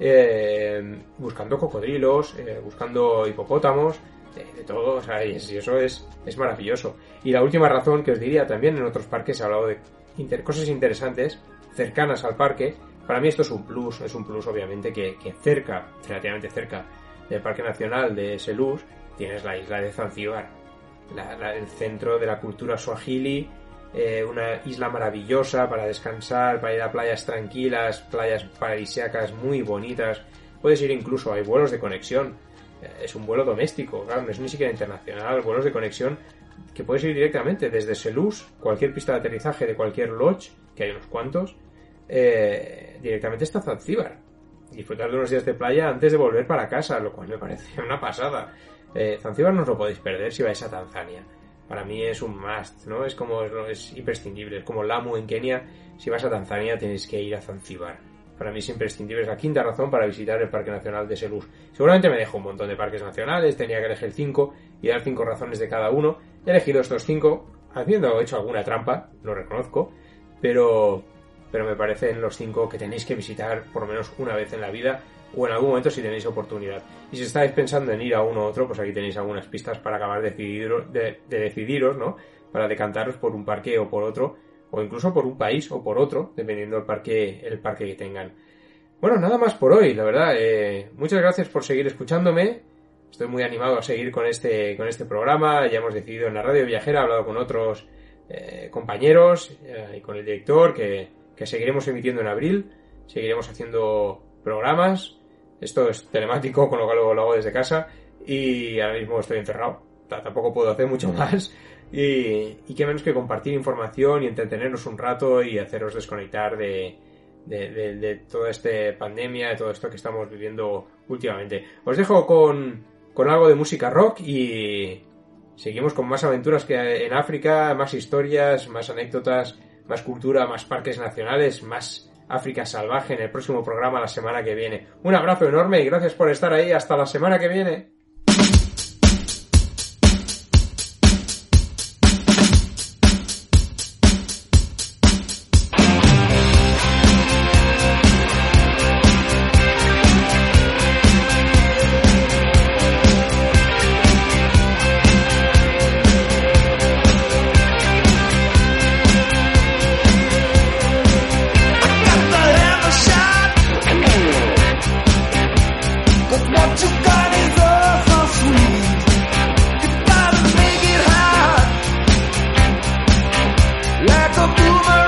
eh, buscando cocodrilos, eh, buscando hipopótamos, de, todo, o sea, y es- y eso es, es maravilloso. Y la última razón que os diría también en otros parques he hablado de cosas interesantes cercanas al parque. Para mí esto es un plus, es un plus obviamente que, que cerca, relativamente cerca del Parque Nacional de Selous, tienes la isla de Zanzíbar, el centro de la cultura swahili, eh, una isla maravillosa para descansar, para ir a playas tranquilas, playas paradisíacas muy bonitas. Puedes ir incluso, hay vuelos de conexión. Eh, Es un vuelo doméstico, claro, no es ni siquiera internacional, vuelos de conexión que puedes ir directamente desde Selous, cualquier pista de aterrizaje de cualquier lodge, que hay unos cuantos, eh, directamente hasta Zanzíbar. Disfrutar de unos días de playa antes de volver para casa, lo cual me parece una pasada. Eh, Zanzíbar no os lo podéis perder si vais a Tanzania. Para mí es un must, ¿no? Es como, es, es imprescindible. Es como Lamu en Kenia. Si vas a Tanzania tenéis que ir a Zanzíbar. Para mí es imprescindible. Es la quinta razón para visitar el Parque Nacional de Selous. Seguramente me dejo un montón de parques nacionales. Tenía que elegir cinco y dar cinco razones de cada uno. He elegido estos cinco, habiendo hecho alguna trampa, lo reconozco. Pero, pero me parecen los cinco que tenéis que visitar por lo menos una vez en la vida o en algún momento si tenéis oportunidad. Y si estáis pensando en ir a uno u otro, pues aquí tenéis algunas pistas para acabar de, decidir- de, de decidiros, ¿no? Para decantaros por un parque o por otro, o incluso por un país o por otro, dependiendo del parque, el parque que tengan. Bueno, nada más por hoy, la verdad. eh, muchas gracias por seguir escuchándome. Estoy muy animado a seguir con este, con este programa. Ya hemos decidido en la radio viajera, he hablado con otros eh, compañeros eh, y con el director que, que seguiremos emitiendo en abril. Seguiremos haciendo programas. Esto es telemático, con lo cual lo, lo hago desde casa. Y ahora mismo estoy encerrado. Ta- Tampoco puedo hacer mucho más. Y, y qué menos que compartir información y entretenernos un rato y haceros desconectar de, de, de, de toda esta pandemia, de todo esto que estamos viviendo últimamente. Os dejo con, con algo de música rock y seguimos con más aventuras que en África, más historias, más anécdotas, más cultura, más parques nacionales, más África salvaje en el próximo programa la semana que viene. Un abrazo enorme y gracias por estar ahí. Hasta la semana que viene. like a boomerang.